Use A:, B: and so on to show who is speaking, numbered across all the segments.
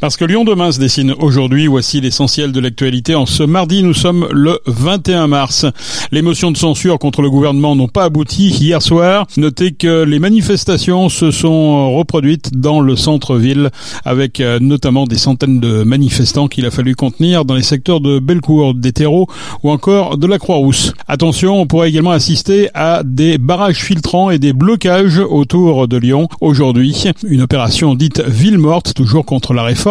A: Parce que Lyon demain se dessine aujourd'hui, voici l'essentiel de l'actualité. En ce mardi, nous sommes le 21 mars. Les motions de censure contre le gouvernement n'ont pas abouti hier soir. Notez que les manifestations se sont reproduites dans le centre-ville avec euh, notamment des centaines de manifestants qu'il a fallu contenir dans les secteurs de Bellecour, des terreaux ou encore de la Croix-Rousse. Attention, on pourrait également assister à des barrages filtrants et des blocages autour de Lyon aujourd'hui. Une opération dite ville morte, toujours contre la réforme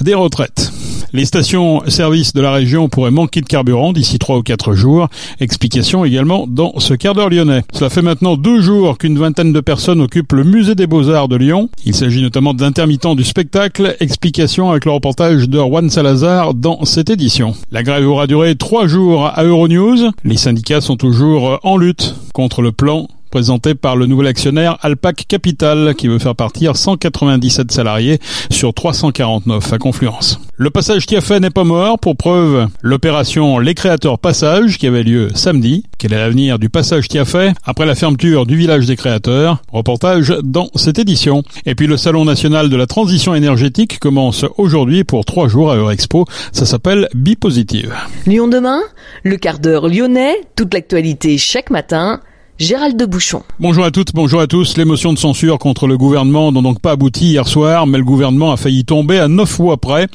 A: des retraites. Les stations-service de la région pourraient manquer de carburant d'ici trois ou quatre jours. Explication également dans ce quart d'heure lyonnais. Cela fait maintenant deux jours qu'une vingtaine de personnes occupent le musée des Beaux-Arts de Lyon. Il s'agit notamment d'intermittents du spectacle. Explication avec le reportage de Juan Salazar dans cette édition. La grève aura duré trois jours à Euronews. Les syndicats sont toujours en lutte contre le plan présenté par le nouvel actionnaire Alpac Capital qui veut faire partir 197 salariés sur 349 à Confluence. Le passage Tiafé n'est pas mort, pour preuve l'opération Les Créateurs Passage qui avait lieu samedi. Quel est l'avenir du passage Tiafé après la fermeture du village des créateurs? Reportage dans cette édition. Et puis le Salon national de la transition énergétique commence aujourd'hui pour trois jours à Eurexpo. Ça s'appelle Bipositive.
B: Lyon demain, le quart d'heure lyonnais, toute l'actualité chaque matin Gérald de Bouchon.
A: Bonjour à toutes, bonjour à tous. Les motions de censure contre le gouvernement n'ont donc pas abouti hier soir, mais le gouvernement a failli tomber à neuf fois près.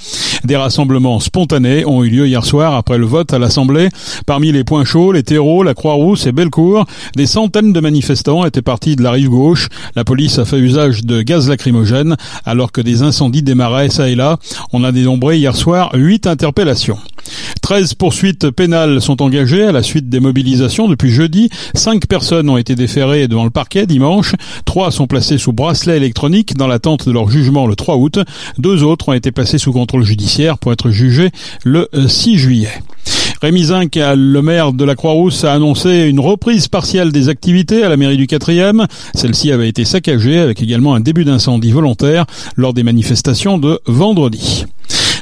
A: Des rassemblements spontanés ont eu lieu hier soir après le vote à l'Assemblée. Parmi les points chauds, les terreaux, la Croix-Rousse et Bellecour, des centaines de manifestants étaient partis de la rive gauche. La police a fait usage de gaz lacrymogène alors que des incendies démarraient ça et là. On a dénombré hier soir huit interpellations. 13 poursuites pénales sont engagées à la suite des mobilisations depuis jeudi. Cinq personnes ont été déférées devant le parquet dimanche. Trois sont placées sous bracelet électronique dans l'attente de leur jugement le 3 août. Deux autres ont été placés sous contrôle judiciaire pour être jugés le 6 juillet. Rémi Zinc, le maire de la Croix-Rousse, a annoncé une reprise partielle des activités à la mairie du 4e. Celle-ci avait été saccagée avec également un début d'incendie volontaire lors des manifestations de vendredi.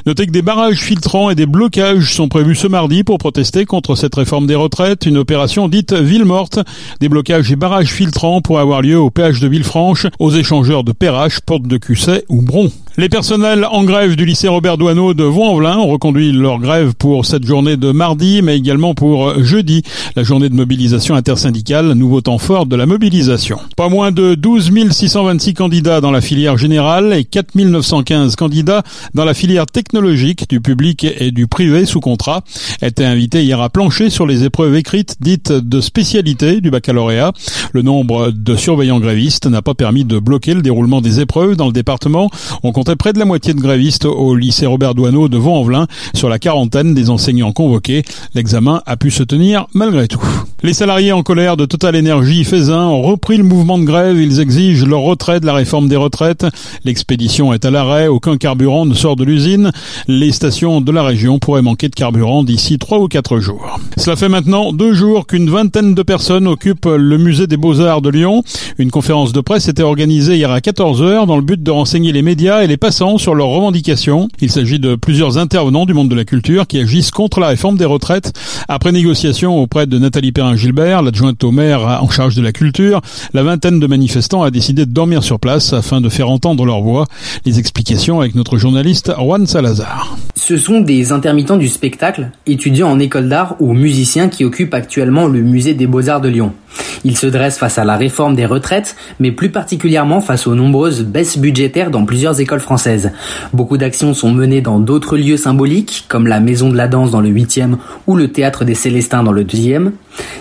A: Notez que des barrages filtrants et des blocages sont prévus ce mardi pour protester contre cette réforme des retraites, une opération dite ville morte. Des blocages et barrages filtrants pourraient avoir lieu au péage de Villefranche, aux échangeurs de Perrache, Porte de Cusset ou Bron. Les personnels en grève du lycée Robert Douaneau de Vaux-en-Velin ont reconduit leur grève pour cette journée de mardi, mais également pour jeudi, la journée de mobilisation intersyndicale, nouveau temps fort de la mobilisation. Pas moins de 12 626 candidats dans la filière générale et 4 915 candidats dans la filière technologique du public et du privé sous contrat étaient invités hier à plancher sur les épreuves écrites dites de spécialité du baccalauréat. Le nombre de surveillants grévistes n'a pas permis de bloquer le déroulement des épreuves dans le département. On près de la moitié de grévistes au lycée Robert Douaneau de Vaux-en-Velin sur la quarantaine des enseignants convoqués. L'examen a pu se tenir malgré tout. Les salariés en colère de Total Energy Faisin ont repris le mouvement de grève. Ils exigent leur retrait de la réforme des retraites. L'expédition est à l'arrêt. Aucun carburant ne sort de l'usine. Les stations de la région pourraient manquer de carburant d'ici trois ou quatre jours. Cela fait maintenant deux jours qu'une vingtaine de personnes occupent le musée des Beaux-Arts de Lyon. Une conférence de presse était organisée hier à 14h dans le but de renseigner les médias et les passants sur leurs revendications. Il s'agit de plusieurs intervenants du monde de la culture qui agissent contre la réforme des retraites. Après négociation auprès de Nathalie Perrin-Gilbert, l'adjointe au maire en charge de la culture, la vingtaine de manifestants a décidé de dormir sur place afin de faire entendre leur voix. Les explications avec notre journaliste Juan
C: Ce sont des intermittents du spectacle, étudiants en école d'art ou musiciens qui occupent actuellement le musée des beaux-arts de Lyon. Ils se dressent face à la réforme des retraites, mais plus particulièrement face aux nombreuses baisses budgétaires dans plusieurs écoles françaises. Beaucoup d'actions sont menées dans d'autres lieux symboliques, comme la Maison de la Danse dans le 8e ou le Théâtre des Célestins dans le 2e.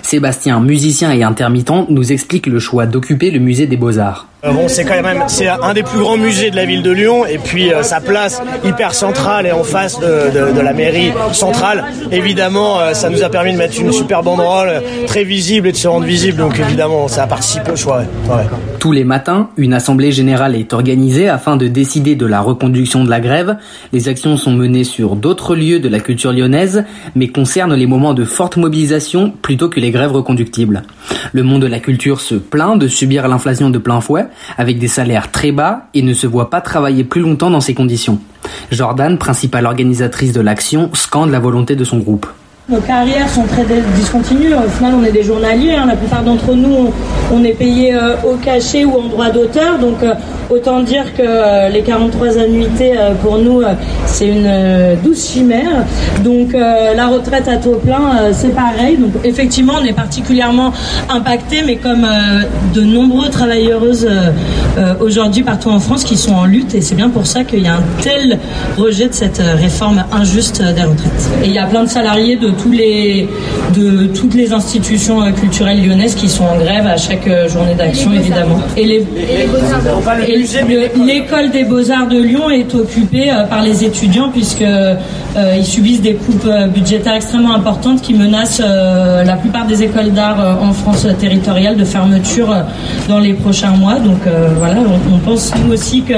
C: Sébastien, musicien et intermittent, nous explique le choix d'occuper le musée des Beaux-Arts.
D: Euh, bon, c'est quand même c'est un des plus grands musées de la ville de Lyon et puis euh, sa place hyper centrale et en face de, la mairie centrale. Évidemment, euh, ça nous a permis de mettre une super banderole très visible et de se rendre visible. Évidemment, ça a participé au choix.
C: Tous les matins, une assemblée générale est organisée afin de décider de la reconduction de la grève. Les actions sont menées sur d'autres lieux de la culture lyonnaise, mais concernent les moments de forte mobilisation plutôt que les grèves reconductibles. Le monde de la culture se plaint de subir l'inflation de plein fouet avec des salaires très bas et ne se voit pas travailler plus longtemps dans ces conditions. Jordan, principale organisatrice de l'action, scande la volonté de son groupe.
E: Nos carrières sont très discontinues. Au final, on est des journaliers. Hein. La plupart d'entre nous, on, est payé euh, au cachet ou en droit d'auteur. Donc, euh, autant dire que euh, les 43 annuités, pour nous, c'est une douce chimère. Donc, la retraite à taux plein, c'est pareil. Donc, effectivement, on est particulièrement impacté, mais comme de nombreux travailleuses aujourd'hui partout en France qui sont en lutte. Et c'est bien pour ça qu'il y a un tel rejet de cette réforme injuste des retraites. Et il y a plein de salariés de tous les de toutes les institutions euh, culturelles lyonnaises qui sont en grève à chaque euh, journée d'action évidemment. Et l'école des beaux-arts de Lyon est occupée euh, par les étudiants puisque ils subissent des coupes budgétaires extrêmement importantes qui menacent la plupart des écoles d'art en France territoriale de fermeture dans les prochains mois. Donc voilà, on, pense nous aussi que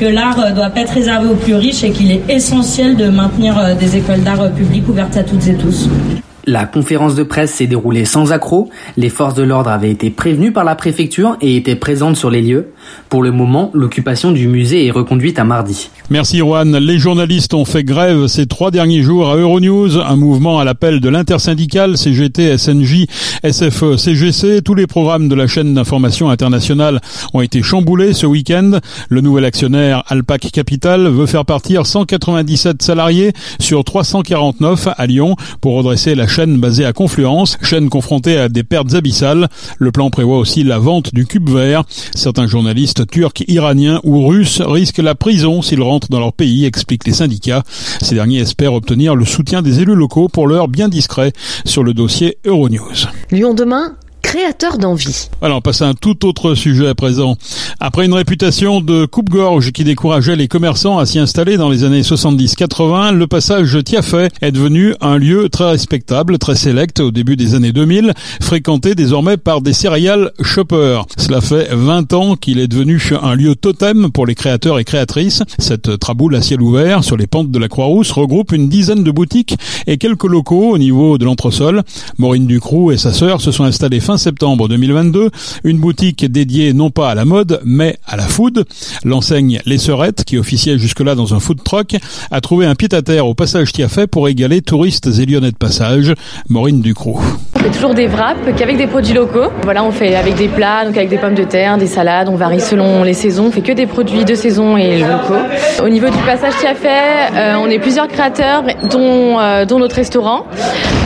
E: que l'art doit pas être réservé aux plus riches et qu'il est essentiel de maintenir des écoles d'art publiques ouvertes à toutes et tous. Unidos.
C: La conférence de presse s'est déroulée sans accroc. Les forces de l'ordre avaient été prévenues par la préfecture et étaient présentes sur les lieux. Pour le moment, l'occupation du musée est reconduite à mardi.
A: Merci Juan. Les journalistes ont fait grève ces trois derniers jours à Euronews, un mouvement à l'appel de l'intersyndicale CGT, SNJ, SFE, CGC. Tous les programmes de la chaîne d'information internationale ont été chamboulés ce week-end. Le nouvel actionnaire Alpac Capital veut faire partir 197 salariés sur 349 à Lyon pour redresser la chaîne basée à Confluence, chaîne confrontée à des pertes abyssales. Le plan prévoit aussi la vente du cube vert. Certains journalistes turcs, iraniens ou russes risquent la prison s'ils rentrent dans leur pays, expliquent les syndicats. Ces derniers espèrent obtenir le soutien des élus locaux pour leur bien discret sur le dossier Euronews.
B: Lyon demain créateur d'envie.
A: Alors, on passe à un tout autre sujet à présent. Après une réputation de coupe-gorge qui décourageait les commerçants à s'y installer dans les années 70-80, le passage Tiafet est devenu un lieu très respectable, très sélect au début des années 2000, fréquenté désormais par des céréales shoppers. Cela fait 20 ans qu'il est devenu un lieu totem pour les créateurs et créatrices. Cette traboule à ciel ouvert sur les pentes de la Croix-Rousse regroupe une dizaine de boutiques et quelques locaux au niveau de l'entresol. Maureen Ducroux et sa sœur se sont installées fin septembre 2022, une boutique dédiée non pas à la mode, mais à la food. L'enseigne Les Serettes, qui officiait jusque-là dans un food truck, a trouvé un pied-à-terre au passage Tiafet pour égaler touristes et lyonnais de passage. Maureen Ducrot.
F: On fait toujours des wraps qu'avec des produits locaux. Voilà, on fait avec des plats, donc avec des pommes de terre, des salades, on varie selon les saisons. On fait que des produits de saison et locaux. Au niveau du passage Tiafet, euh, on est plusieurs créateurs, dont, euh, dont notre restaurant.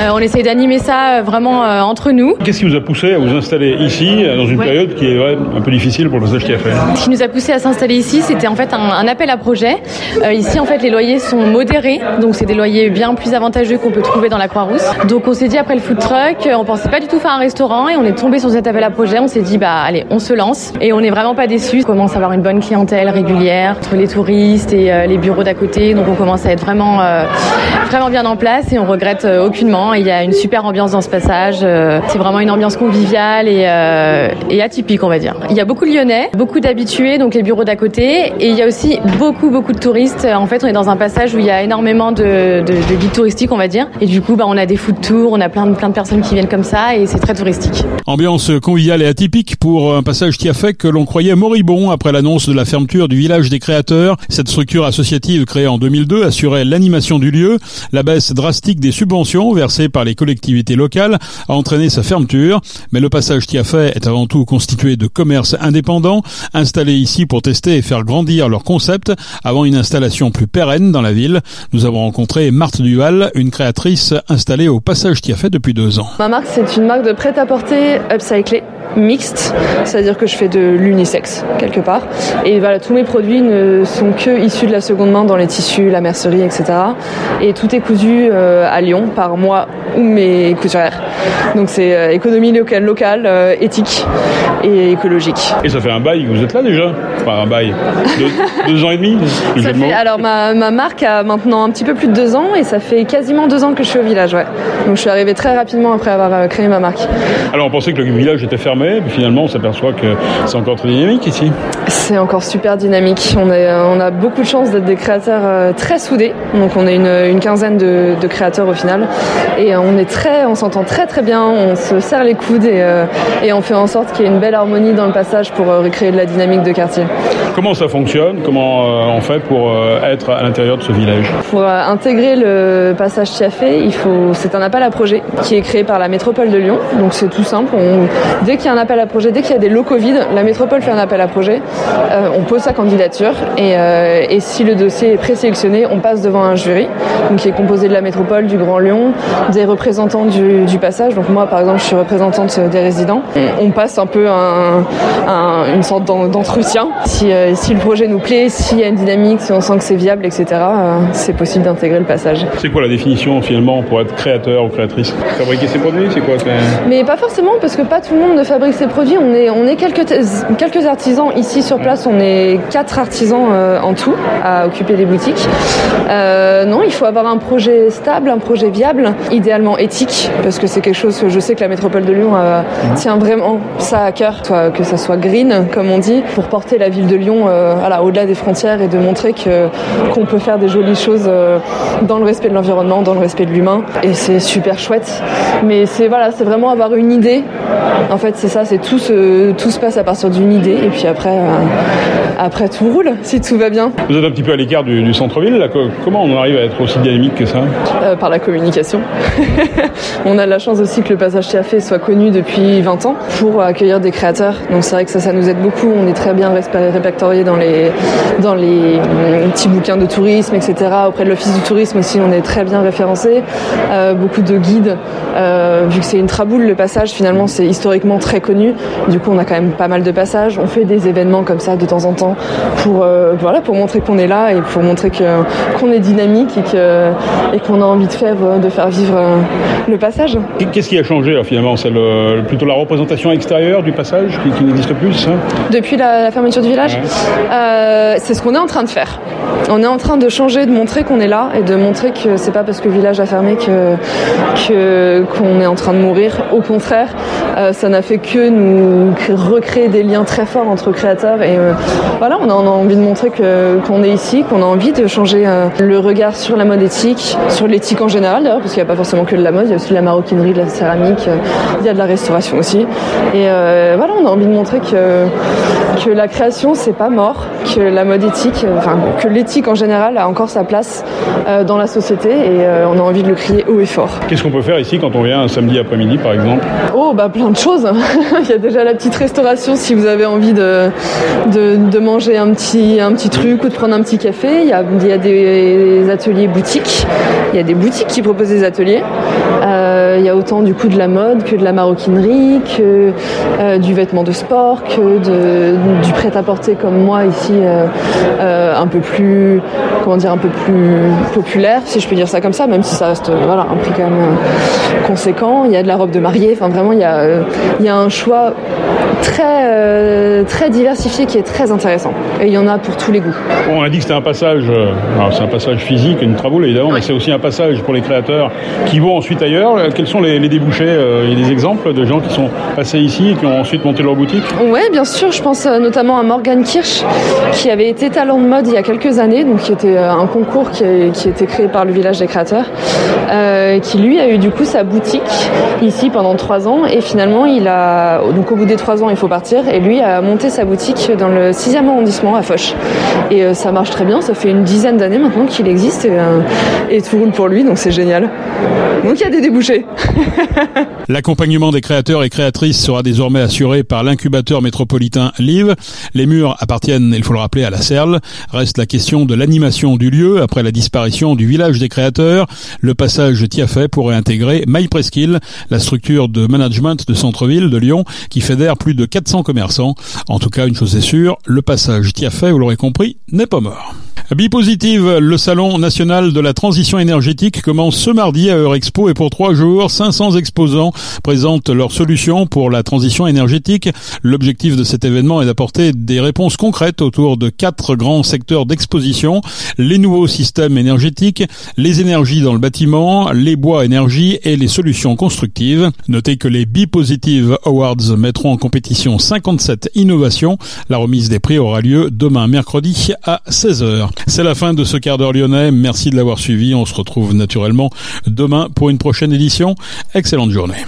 F: Euh, on essaie d'animer ça vraiment entre nous.
A: Qu'est-ce qui vous a poussé à vous installer ici dans une période qui est un peu difficile pour le passage fait
F: Ce qui nous a poussé à s'installer ici, c'était en fait un, appel à projet. Euh, ici, en fait, les loyers sont modérés, donc c'est des loyers bien plus avantageux qu'on peut trouver dans la Croix-Rousse. Donc on s'est dit après le food truck, on pensait pas du tout faire un restaurant et on est tombé sur cet appel à projet. On s'est dit bah allez, on se lance et on n'est vraiment pas déçus. On commence à avoir une bonne clientèle régulière entre les touristes et euh, les bureaux d'à côté. Donc on commence à être vraiment euh, vraiment bien en place et on regrette aucunement. Il y a une super ambiance dans ce passage. c'est vraiment une ambiance convivial et, euh, et, atypique, on va dire. Il y a beaucoup de Lyonnais, beaucoup d'habitués, donc les bureaux d'à côté, et il y a aussi beaucoup, beaucoup de touristes. En fait, on est dans un passage où il y a énormément de, de, de guides touristiques, on va dire, et du coup, bah, on a des food tours, on a plein plein de personnes qui viennent comme ça, et c'est très touristique.
A: Ambiance conviviale et atypique pour un passage qui a fait que l'on croyait moribond après l'annonce de la fermeture du village des créateurs. Cette structure associative créée en 2002 assurait l'animation du lieu. La baisse drastique des subventions versées par les collectivités locales a entraîné sa fermeture. Mais le passage fait est avant tout constitué de commerces indépendants, installés ici pour tester et faire grandir leur concept avant une installation plus pérenne dans la ville. Nous avons rencontré Marthe Duval, une créatrice installée au passage fait depuis deux ans.
G: Ma marque, c'est une marque de prêt-à-porter upcyclé mixte, c'est-à-dire que je fais de l'unisex quelque part. Et voilà, tous mes produits ne sont que issus de la seconde main dans les tissus, la mercerie, etc. Et tout est cousu euh, à Lyon par moi ou mes couturières. Donc c'est euh, économie locale, locale euh, éthique et écologique.
A: Et ça fait un bail, vous êtes là déjà Enfin un bail, deux, ans et demi
G: Alors ma, ma, marque a maintenant un petit peu plus de deux ans et ça fait quasiment deux ans que je suis au village, ouais. Donc je suis arrivée très rapidement après avoir créé ma marque.
A: Alors on pensait que le village était fermé. Et finalement, on s'aperçoit que c'est encore très dynamique ici.
G: C'est encore super dynamique. On, est, on a beaucoup de chance d'être des créateurs très soudés. Donc on est une, une quinzaine de, de, créateurs au final. Et on est très, on s'entend très très bien. On se serre les coudes et, et on fait en sorte qu'il y ait une belle harmonie dans le passage pour recréer de la dynamique de quartier.
A: Comment ça fonctionne? Comment on fait pour être à l'intérieur de ce village?
G: Pour intégrer le passage Tiafé, faut, c'est un appel à projet qui est créé par la métropole de Lyon. Donc c'est tout simple. Dès qu'il y a un appel à projet, dès qu'il y a des locaux vides, la métropole fait un appel à projet. Euh, on pose sa candidature et, euh, et, si le dossier est présélectionné, on passe devant un jury qui est composé de la métropole, du Grand Lyon, des représentants du, passage. Donc moi, par exemple, je suis représentante des résidents. On passe un peu un, un, une sorte d'entretien. Si, euh, si le projet nous plaît, s'il y a une dynamique, si on sent que c'est viable, etc., euh, c'est possible d'intégrer le passage.
A: C'est quoi la définition finalement pour être créateur ou créatrice? Fabriquer ses produits, c'est quoi
G: Mais pas forcément, parce que pas tout le monde ne fabrique ses produits. On est, on est quelques, quelques artisans ici sur place. On est quatre artisans euh, en tout à occuper des boutiques. Euh, non, il faut avoir un projet stable, un projet viable, idéalement éthique, parce que c'est quelque chose que je sais que la métropole de Lyon euh, tient vraiment ça à cœur, que ça soit green, comme on dit, pour porter la ville de Lyon euh, au-delà des frontières et de montrer que qu'on peut faire des jolies choses euh, dans le respect de l'environnement, dans le respect de l'humain. Et c'est super chouette. Mais c'est voilà, c'est vraiment avoir une idée. En fait, c'est ça, c'est tout se, tout se passe à partir d'une idée. Et puis après, euh, après tout roule, si tout va bien.
A: Vous êtes un petit peu à l'écart du, du centre-ville. Là. Comment on arrive à être aussi dynamique que ça?
G: Euh, Par la communication. on a la chance aussi que le passage Tiafé soit connu depuis 20 ans pour accueillir des créateurs. Donc c'est vrai que ça, ça nous aide beaucoup. On est très bien répertorié dans les, dans les petits bouquins de tourisme, etc. Auprès de l'Office du tourisme aussi, on est très bien référencé. Euh, beaucoup de guides. Euh, vu que c'est une traboule, le passage, finalement, c'est historiquement très connu. Du coup, on a quand même pas mal de passages. On fait des événements comme ça de temps en temps pour, euh, voilà, pour montrer qu'on est là et pour montrer que, qu'on est dynamique et, que, et qu'on a envie de faire, de faire vivre le passage.
A: Qu'est-ce qui a changé finalement? C'est le, plutôt la représentation extérieure du passage qui, qui n'existe plus,
G: Depuis la, la, fermeture du village ouais. C'est ce qu'on est en train de faire. On est en train de changer, de montrer qu'on est là et de montrer que c'est pas parce que le village a fermé que que qu'on est en train de mourir. Au contraire, euh, ça n'a fait que nous recréer des liens très forts entre créateurs et euh, voilà, on a, on a, envie de montrer que qu'on est ici, qu'on a envie de changer euh, le regard sur la mode éthique, sur l'éthique en général d'ailleurs, parce qu'il n'y a pas forcément que de la mode, il y a aussi de la maroquinerie, de la céramique, il y a de la restauration aussi. Et voilà, on a envie de montrer que que la création c'est pas mort, que la mode éthique, enfin que l'éthique en général a encore sa place dans la société et on a envie de le crier haut et fort.
A: Qu'est-ce qu'on peut faire ici quand on vient un samedi après-midi par exemple?
G: Oh bah plein de choses. Il y a déjà la petite restauration si vous avez envie de, manger un petit, un petit truc ou de prendre un petit café. Il y a, il y a des ateliers boutiques. Il y a des boutiques qui proposent des ateliers. Euh, il y a autant du coup de la mode que de la maroquinerie, que euh, du vêtement de sport, que de, du prêt-à-porter comme moi ici, euh, un peu plus, comment dire, un peu plus populaire, si je peux dire ça comme ça, même si ça reste voilà un prix quand même conséquent. Il y a de la robe de mariée. Enfin vraiment, il y a, il y a un choix très très diversifié qui est très intéressant. Et il y en a pour tous les goûts.
A: On a dit que c'était un passage, c'est un passage physique, une traboule évidemment, ouais. mais c'est aussi un passage pour les créateurs qui vont ensuite ailleurs. Quels sont les, débouchés Il y a des exemples de gens qui sont passés ici et qui ont ensuite monté leur boutique
G: Oui, bien sûr. Je pense notamment à Morgan Kirsch, qui avait été talent de mode il y a quelques années, donc qui était un concours qui, a, était créé par le village des créateurs, euh, qui lui a eu du coup sa boutique ici pendant trois ans et finalement il a donc au bout des trois ans il faut partir et lui a monté sa boutique dans le 6e arrondissement à Foch et euh, ça marche très bien ça fait une dizaine d'années maintenant qu'il existe euh, et, tout roule pour lui donc c'est génial donc il y a des débouchés
A: l'accompagnement des créateurs et créatrices sera désormais assuré par l'incubateur métropolitain Live les murs appartiennent il faut le rappeler à la Serle reste la question de l'animation du lieu après la disparition du village des créateurs le passage Tiafet pourrait intégrer MyPresqu'île, la structure de management de centre-ville de Lyon qui fédère plus de 400 commerçants. En tout cas, une chose est sûre, le passage Tiafet, vous l'aurez compris, n'est pas mort. Bipositive, le salon national de la transition énergétique commence ce mardi à Eurexpo et pour trois jours, 500 exposants présentent leurs solutions pour la transition énergétique. L'objectif de cet événement est d'apporter des réponses concrètes autour de quatre grands secteurs d'exposition, les nouveaux systèmes énergétiques, les énergies dans le bâtiment, les bois énergie et les solutions constructives. Notez que les Bipositive Awards mettront en compétition 57 innovations. La remise des prix aura lieu demain mercredi à 16h. C'est la fin de ce quart d'heure lyonnais. Merci de l'avoir suivi. On se retrouve naturellement demain pour une prochaine édition. Excellente journée.